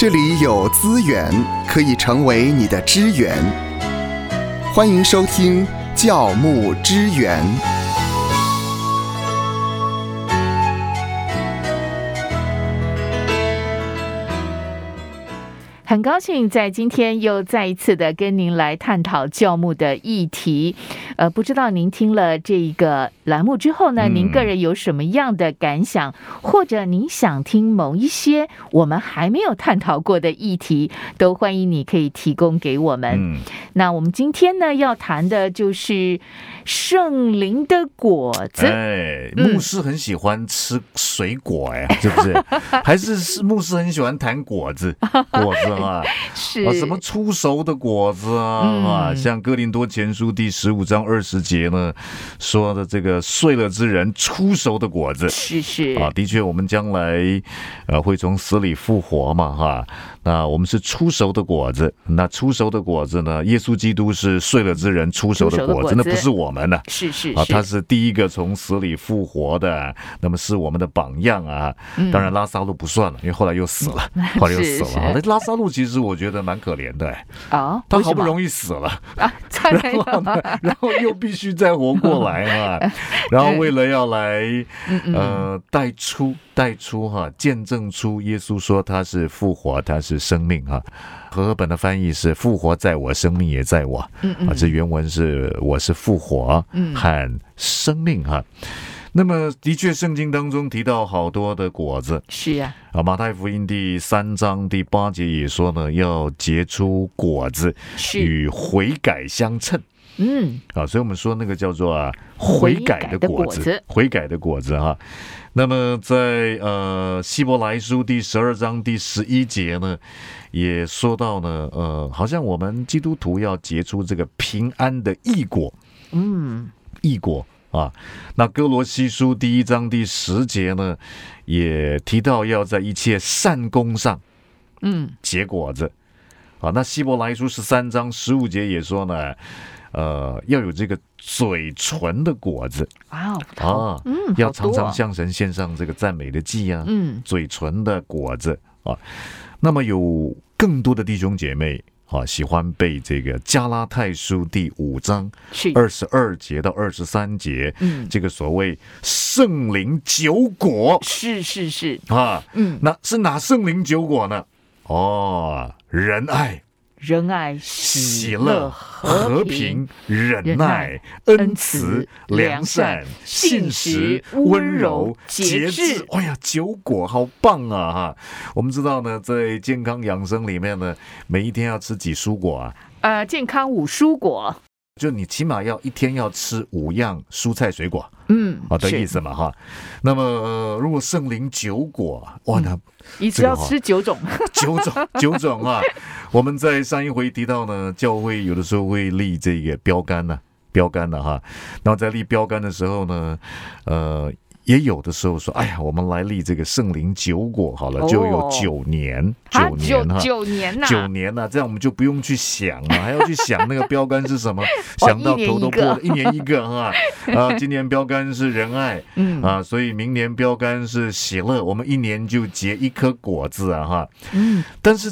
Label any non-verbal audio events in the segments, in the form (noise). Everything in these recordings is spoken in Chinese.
这里有资源可以成为你的支援。欢迎收听教牧支援。很高兴在今天又再一次的跟您来探讨教牧的议题。呃，不知道您听了这一个栏目之后呢，您个人有什么样的感想，或者您想听某一些我们还没有探讨过的议题，都欢迎你可以提供给我们。那我们今天呢要谈的就是圣灵的果子。哎，牧师很喜欢吃水果哎，是不是？(laughs) 还是是牧师很喜欢谈果子，果子。啊，(laughs) 是啊，什么出熟的果子啊啊，像哥林多前书第十五章二十节呢说的这个睡了之人出熟的果子，是是啊，的确，我们将来呃会从死里复活嘛哈。那我们是出熟的果子，那出熟的果子呢？耶稣基督是睡了之人出熟的果子，那不是我们呢？是是啊，他是第一个从死里复活的，那么是我们的榜样啊。当然拉萨路不算了，因为后来又死了，后来又死了。那拉萨路其实我觉得蛮可怜的，啊，他好不容易死了啊，然后呢，然后又必须再活过来嘛，然后为了要来呃带出带出哈见证出耶稣说他是复活，他是。生命啊，和合本的翻译是“复活在我，生命也在我”。嗯嗯，啊，这原文是“我是复活和生命”哈。那么，的确，圣经当中提到好多的果子。是啊，啊，马太福音第三章第八节也说呢，要结出果子，与悔改相称。嗯，啊，所以我们说那个叫做啊悔改的果子，悔改的果子哈。那么在呃希伯来书第十二章第十一节呢，也说到呢，呃，好像我们基督徒要结出这个平安的异果，嗯，异果啊。那哥罗西书第一章第十节呢，也提到要在一切善功上，嗯，结果子。啊，那希伯来书十三章十五节也说呢。呃，要有这个嘴唇的果子哇哦啊，嗯，要常常向神献上这个赞美的祭啊，嗯，嘴唇的果子啊。那么有更多的弟兄姐妹啊，喜欢背这个加拉太书第五章二十二节到二十三节，嗯，这个所谓圣灵九果，是是是。啊，嗯，那是哪圣灵九果呢？哦，仁爱。仁爱、喜乐、和平、忍耐、恩慈、良善、信实、温柔、节制。哎呀，九果好棒啊！哈，我们知道呢，在健康养生里面呢，每一天要吃几蔬果啊？呃，健康五蔬果。就你起码要一天要吃五样蔬菜水果，嗯，好的意思嘛哈。那么如果圣灵九果，哇，那一次要吃九种，(laughs) 九种九种啊。我们在上一回提到呢，教会有的时候会立这个标杆呢，标杆的哈。然后在立标杆的时候呢，呃。也有的时候说，哎呀，我们来立这个圣灵九果好了，就有九年，九年哈，九年呐，九年呐，这样我们就不用去想了，(laughs) 还要去想那个标杆是什么，想到头都破了，一年一个哈。(laughs) 啊，今年标杆是仁爱，嗯。啊，所以明年标杆是喜乐，我们一年就结一颗果子啊哈，嗯，但是。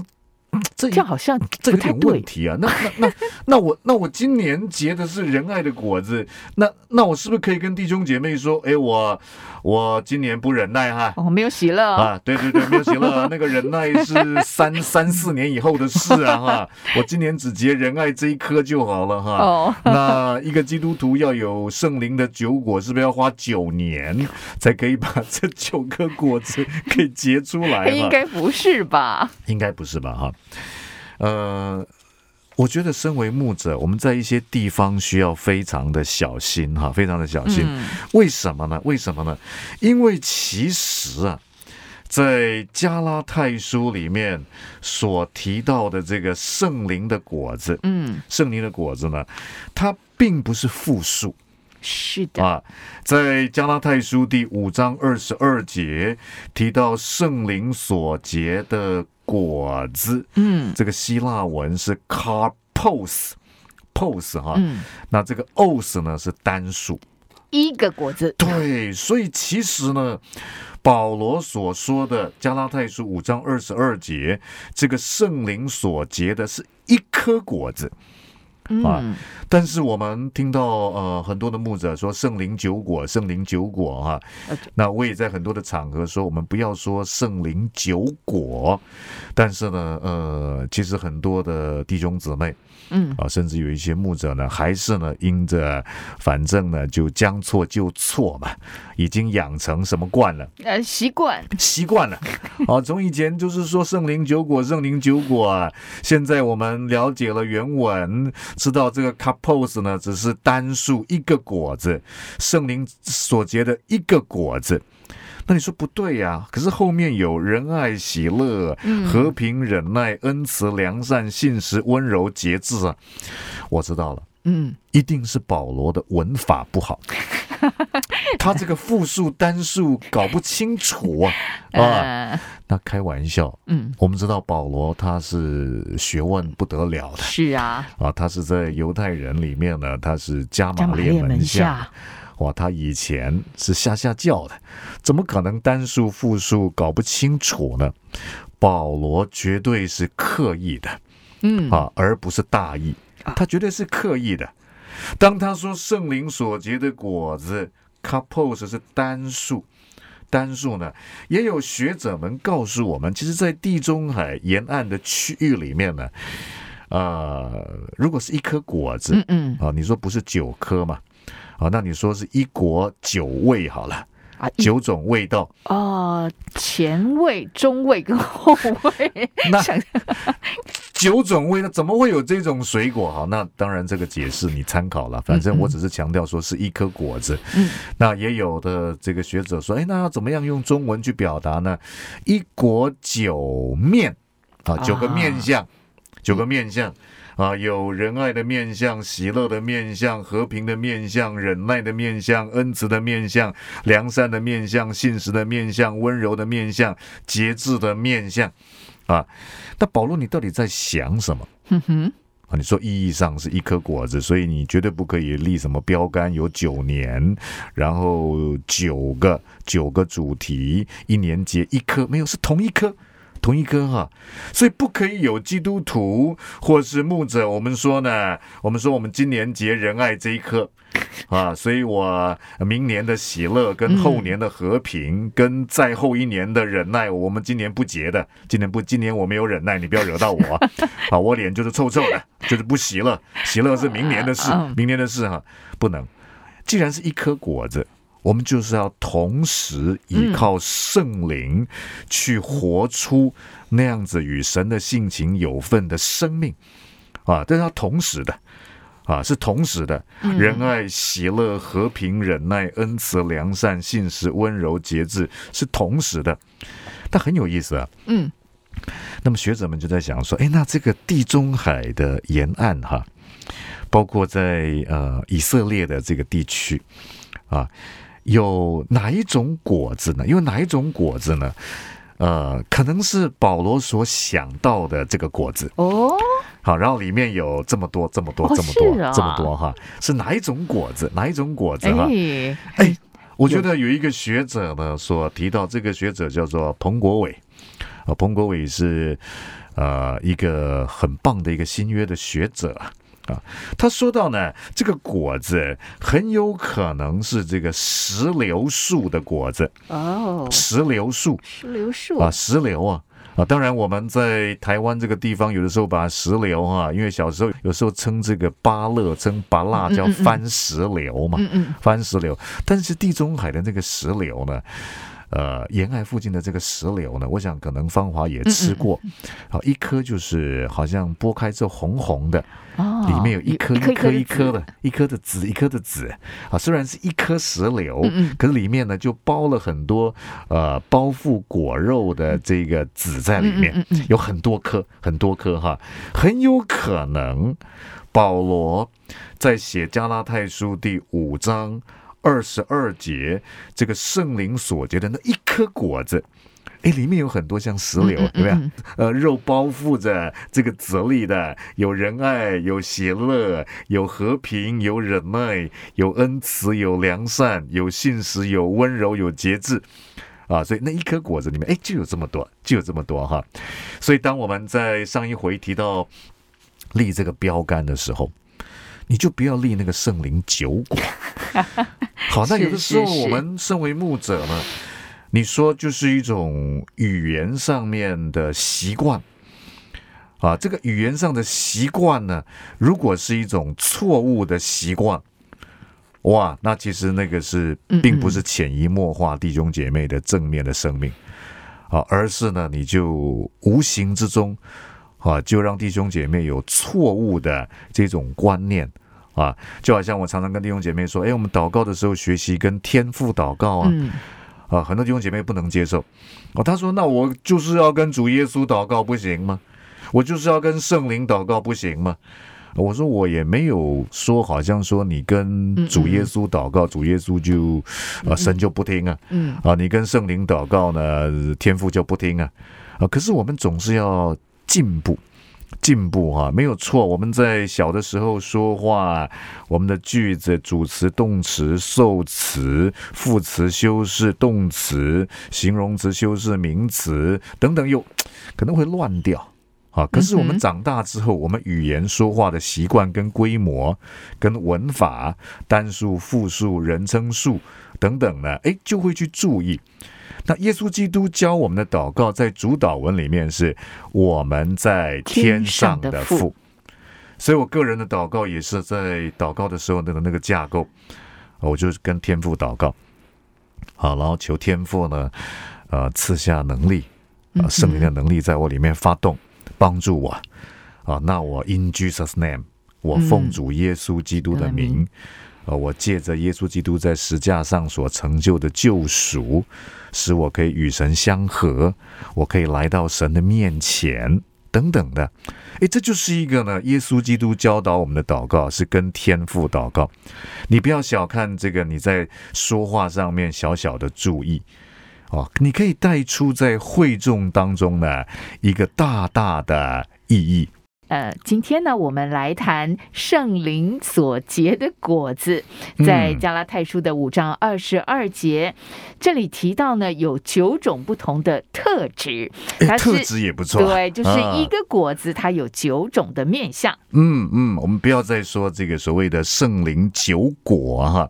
这样好像这有点问题啊！那那那那我那我今年结的是仁爱的果子，那那我是不是可以跟弟兄姐妹说，哎，我我今年不忍耐哈？哦，没有喜乐啊！对对对，没有喜乐，那个忍耐是三三四年以后的事啊哈！我今年只结仁爱这一颗就好了哈。哦，那一个基督徒要有圣灵的九果，是不是要花九年才可以把这九颗果子 (laughs) 给结出来？(laughs) 应该不是吧？应该不是吧？哈。呃，我觉得身为牧者，我们在一些地方需要非常的小心哈，非常的小心。为什么呢？为什么呢？因为其实啊，在加拉太书里面所提到的这个圣灵的果子，嗯，圣灵的果子呢，它并不是复数。是的啊，在加拉太书第五章二十二节提到圣灵所结的。果子，嗯，这个希腊文是 carpos，pos 哈，嗯，那这个 os 呢是单数一个果子。对，所以其实呢，保罗所说的加拉太书五章二十二节，这个圣灵所结的是一颗果子。啊！但是我们听到呃很多的牧者说圣灵酒果，圣灵酒果哈。那我也在很多的场合说，我们不要说圣灵酒果。但是呢，呃，其实很多的弟兄姊妹。嗯啊，甚至有一些牧者呢，还是呢，因着反正呢，就将错就错嘛，已经养成什么惯了？呃，习惯，习惯了。啊，(laughs) 从以前就是说圣灵酒果，圣灵酒果啊。现在我们了解了原文，知道这个 cupos 呢，只是单数一个果子，圣灵所结的一个果子。那你说不对呀？可是后面有仁爱、喜乐、和平、忍耐、恩慈、良善、信实、温柔、节制啊！我知道了，嗯，一定是保罗的文法不好，(laughs) 他这个复数单数搞不清楚啊！(laughs) 啊，那开玩笑，嗯，我们知道保罗他是学问不得了的，是啊，啊，他是在犹太人里面呢，他是加马列门下。哇，他以前是下下教的，怎么可能单数复数搞不清楚呢？保罗绝对是刻意的，嗯啊，而不是大意，他绝对是刻意的。当他说圣灵所结的果子，couples 是单数，单数呢，也有学者们告诉我们，其实，在地中海沿岸的区域里面呢，呃，如果是一颗果子，嗯嗯，啊，你说不是九颗嘛？啊，那你说是一国九味好了啊，九种味道哦，前味、中味跟后味。(laughs) 那 (laughs) 九种味，那怎么会有这种水果？好，那当然这个解释你参考了，反正我只是强调说是一颗果子。嗯，那也有的这个学者说，哎，那要怎么样用中文去表达呢？一国九面啊，九个面相，九个面相。啊，有仁爱的面相、喜乐的面相、和平的面相、忍耐的面相、恩慈的面相、良善的面相、信实的面相、温柔的面相、节制的面相。啊，那保罗，你到底在想什么？哼哼，啊，你说意义上是一颗果子，所以你绝对不可以立什么标杆，有九年，然后九个九个主题，一年结一颗，没有，是同一颗。同一颗哈，所以不可以有基督徒或是牧者。我们说呢，我们说我们今年结仁爱这一颗啊，所以我明年的喜乐跟后年的和平跟再后一年的忍耐，我们今年不结的。今年不，今年我没有忍耐，你不要惹到我 (laughs) 啊！我脸就是臭臭的，就是不喜乐，喜乐是明年的事，明年的事哈，不能。既然是一颗果子。我们就是要同时依靠圣灵，去活出那样子与神的性情有份的生命，啊，这是要同时的，啊，是同时的，仁爱、喜乐、和平、忍耐、恩慈、良善、信实、温柔、节制，是同时的。但很有意思啊，嗯，那么学者们就在想说，哎，那这个地中海的沿岸哈，包括在呃以色列的这个地区，啊。有哪一种果子呢？因为哪一种果子呢？呃，可能是保罗所想到的这个果子哦。好，然后里面有这么多、这么多、这么多、这么多哈，是哪一种果子？哪一种果子哈？哎，我觉得有一个学者呢，所提到这个学者叫做彭国伟啊，彭国伟是呃一个很棒的一个新约的学者啊。啊，他说到呢，这个果子很有可能是这个石榴树的果子哦，石榴树，石榴树啊，石榴啊啊！当然，我们在台湾这个地方，有的时候把石榴哈，因为小时候有时候称这个芭乐，称芭辣叫番石榴嘛，嗯嗯，番石榴。但是地中海的那个石榴呢？呃，沿海附近的这个石榴呢，我想可能芳华也吃过，好一颗就是好像剥开之后红红的，里面有一颗一颗一颗的，一颗的籽一颗的籽，啊，虽然是一颗石榴，可是里面呢就包了很多呃包覆果肉的这个籽在里面，有很多颗很多颗哈，很有可能保罗在写加拉太书第五章。二十二节，这个圣灵所结的那一颗果子，哎，里面有很多像石榴，对不对？呃，肉包覆着这个籽粒的，有仁爱，有喜乐，有和平，有忍耐，有恩慈，有良善，有信实，有温柔，有节制。啊，所以那一颗果子里面，哎，就有这么多，就有这么多哈。所以当我们在上一回提到立这个标杆的时候，你就不要立那个圣灵酒果。(laughs) 好，那有的时候我们身为牧者呢，你说就是一种语言上面的习惯啊，这个语言上的习惯呢，如果是一种错误的习惯。哇，那其实那个是并不是潜移默化弟兄姐妹的正面的生命啊，而是呢，你就无形之中啊，就让弟兄姐妹有错误的这种观念啊，就好像我常常跟弟兄姐妹说，哎，我们祷告的时候学习跟天父祷告啊，啊，很多弟兄姐妹不能接受。哦，他说，那我就是要跟主耶稣祷告不行吗？我就是要跟圣灵祷告不行吗？我说我也没有说，好像说你跟主耶稣祷告，主耶稣就啊神就不听啊，啊你跟圣灵祷告呢，天父就不听啊，啊可是我们总是要进步，进步哈，没有错。我们在小的时候说话，我们的句子主词、动词、受词、副词修饰动词、形容词修饰名词等等，又可能会乱掉。啊！可是我们长大之后，我们语言说话的习惯、跟规模、跟文法、单数、复数、人称数等等呢，哎，就会去注意。那耶稣基督教我们的祷告，在主导文里面是我们在天上的父，所以我个人的祷告也是在祷告的时候那个那个架构，我就跟天父祷告，好，然后求天父呢，呃，赐下能力，啊，圣灵的能力在我里面发动。帮助我。啊！那我 in Jesus name，我奉主耶稣基督的名，呃，我借着耶稣基督在石架上所成就的救赎，使我可以与神相合，我可以来到神的面前，等等的。诶，这就是一个呢，耶稣基督教导我们的祷告是跟天父祷告。你不要小看这个，你在说话上面小小的注意。哦，你可以带出在会众当中呢一个大大的意义。呃，今天呢，我们来谈圣灵所结的果子，在加拉太书的五章二十二节，这里提到呢有九种不同的特质，它特质也不错，对，就是一个果子它有九种的面相。嗯嗯，我们不要再说这个所谓的圣灵九果哈。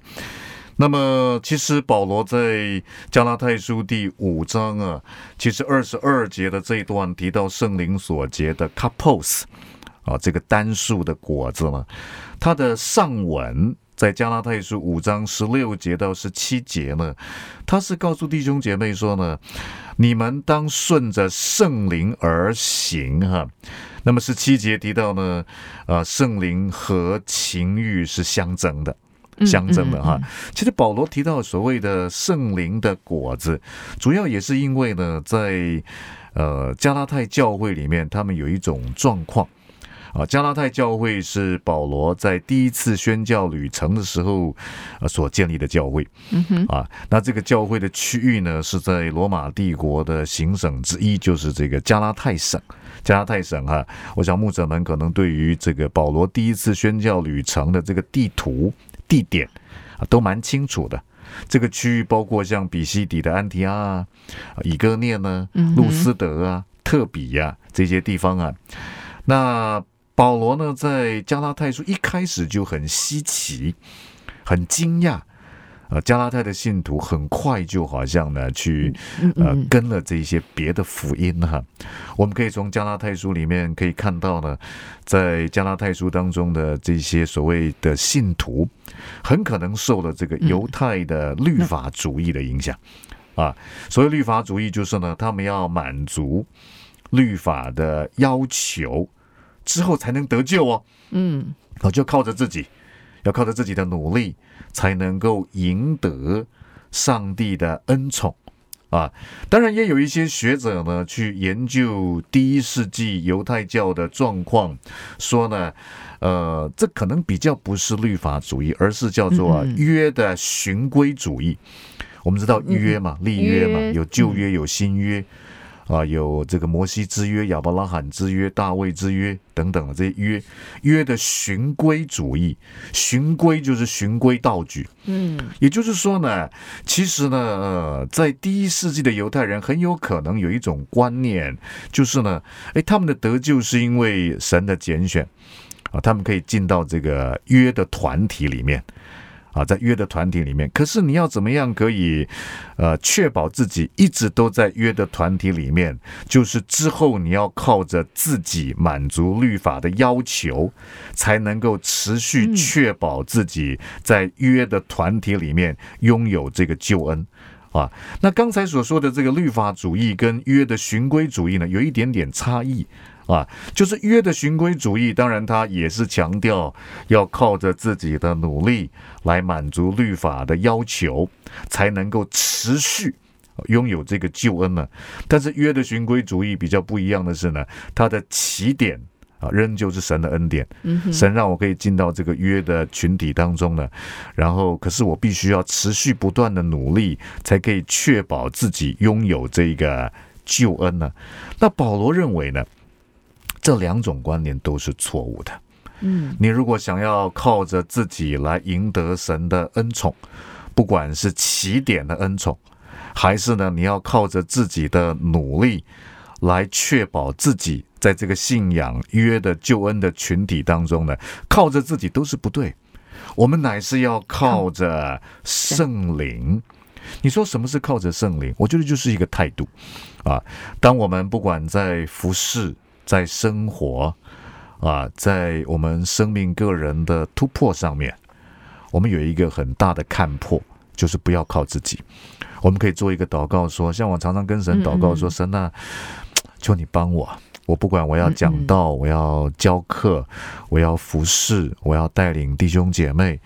那么，其实保罗在加拉太书第五章啊，其实二十二节的这一段提到圣灵所结的 capos 啊，这个单数的果子呢，它的上文在加拉太书五章十六节到十七节呢，他是告诉弟兄姐妹说呢，你们当顺着圣灵而行哈。那么十七节提到呢，啊，圣灵和情欲是相争的。相争的哈，其实保罗提到所谓的圣灵的果子，主要也是因为呢，在呃加拉太教会里面，他们有一种状况啊。加拉太教会是保罗在第一次宣教旅程的时候呃所建立的教会，嗯哼啊，那这个教会的区域呢是在罗马帝国的行省之一，就是这个加拉太省。加拉太省哈，我想牧者们可能对于这个保罗第一次宣教旅程的这个地图。地点啊，都蛮清楚的。这个区域包括像比西底的安提阿啊、以哥涅呢、路斯德啊、特比呀这些地方啊。那保罗呢，在加拉太书一开始就很稀奇、很惊讶。呃，加拉太的信徒很快就好像呢，去呃跟了这些别的福音哈。我们可以从加拉太书里面可以看到呢，在加拉太书当中的这些所谓的信徒，很可能受了这个犹太的律法主义的影响啊。所谓律法主义，就是呢，他们要满足律法的要求之后才能得救哦。嗯，我就靠着自己，要靠着自己的努力。才能够赢得上帝的恩宠啊！当然，也有一些学者呢，去研究第一世纪犹太教的状况，说呢，呃，这可能比较不是律法主义，而是叫做约的循规主义。我们知道约嘛，立约嘛，有旧约，有新约。啊，有这个摩西之约、亚伯拉罕之约、大卫之约等等的这些约，约的循规主义，循规就是循规蹈矩。嗯，也就是说呢，其实呢，呃，在第一世纪的犹太人很有可能有一种观念，就是呢，哎，他们的得救是因为神的拣选啊，他们可以进到这个约的团体里面。啊，在约的团体里面，可是你要怎么样可以，呃，确保自己一直都在约的团体里面？就是之后你要靠着自己满足律法的要求，才能够持续确保自己在约的团体里面拥有这个救恩。啊，那刚才所说的这个律法主义跟约的循规主义呢，有一点点差异。啊，就是约的循规主义，当然他也是强调要靠着自己的努力来满足律法的要求，才能够持续拥有这个救恩呢。但是约的循规主义比较不一样的是呢，它的起点啊，仍旧是神的恩典。神让我可以进到这个约的群体当中呢，然后可是我必须要持续不断的努力，才可以确保自己拥有这个救恩呢。那保罗认为呢？这两种观念都是错误的。嗯，你如果想要靠着自己来赢得神的恩宠，不管是起点的恩宠，还是呢，你要靠着自己的努力来确保自己在这个信仰约的救恩的群体当中呢，靠着自己都是不对。我们乃是要靠着圣灵。你说什么是靠着圣灵？我觉得就是一个态度啊。当我们不管在服侍。在生活啊，在我们生命个人的突破上面，我们有一个很大的看破，就是不要靠自己。我们可以做一个祷告，说：像我常常跟神祷告说，神啊，求你帮我。我不管我要讲道，我要教课，我要服侍，我要带领弟兄姐妹。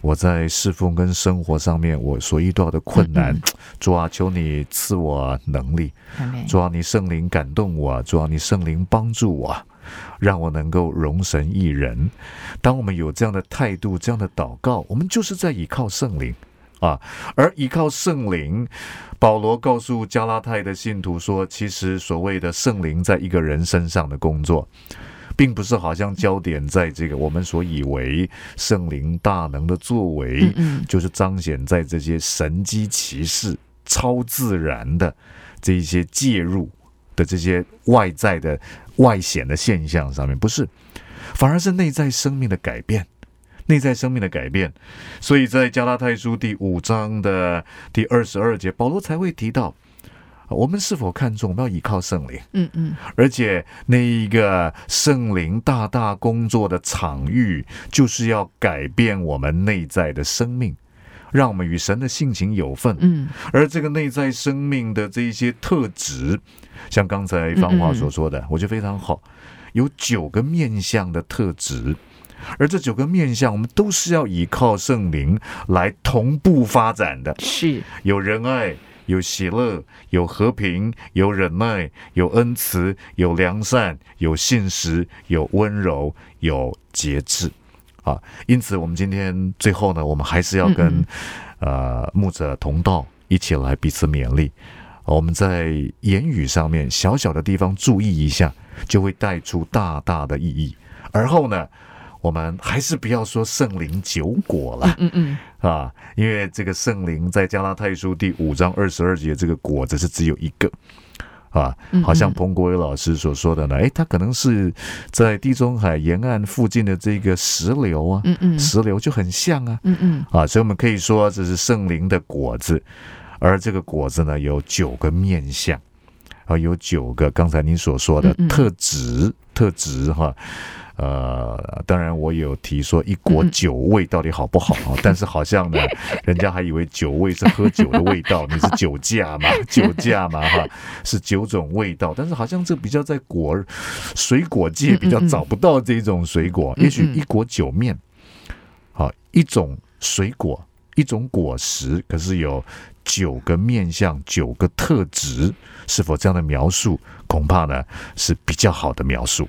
我在侍奉跟生活上面，我所遇到的困难，主啊，求你赐我能力。主啊，你圣灵感动我，主啊，你圣灵帮助我，让我能够容神一人。当我们有这样的态度、这样的祷告，我们就是在依靠圣灵。啊，而依靠圣灵，保罗告诉加拉太的信徒说，其实所谓的圣灵在一个人身上的工作，并不是好像焦点在这个我们所以为圣灵大能的作为，就是彰显在这些神机骑士、超自然的这一些介入的这些外在的外显的现象上面，不是，反而是内在生命的改变。内在生命的改变，所以在加拉太书第五章的第二十二节，保罗才会提到，我们是否看重我们要依靠圣灵？嗯嗯，而且那一个圣灵大大工作的场域，就是要改变我们内在的生命，让我们与神的性情有份。嗯，而这个内在生命的这一些特质，像刚才方华所说的，我觉得非常好，有九个面相的特质。而这九个面相，我们都是要依靠圣灵来同步发展的。是有仁爱，有喜乐，有和平，有忍耐，有恩慈，有良善，有信实，有温柔，有节制。啊，因此我们今天最后呢，我们还是要跟呃牧者同道一起来彼此勉励。我们在言语上面小小的地方注意一下，就会带出大大的意义。而后呢？我们还是不要说圣灵九果了，嗯嗯，啊，因为这个圣灵在加拉太书第五章二十二节，这个果子是只有一个，啊，好像彭国伟老师所说的呢，哎，它可能是在地中海沿岸附近的这个石榴啊，嗯嗯，石榴就很像啊，嗯嗯，啊，所以我们可以说这是圣灵的果子，而这个果子呢有九个面相，啊，有九个刚才您所说的特质，特质哈。呃，当然我有提说一国酒味到底好不好啊？(laughs) 但是好像呢，人家还以为酒味是喝酒的味道，你是酒驾嘛？(laughs) 酒驾嘛？哈，是九种味道，但是好像这比较在果水果界比较找不到这种水果。也许一国酒面，好一种水果，一种果实，可是有九个面相，九个特质，是否这样的描述，恐怕呢是比较好的描述。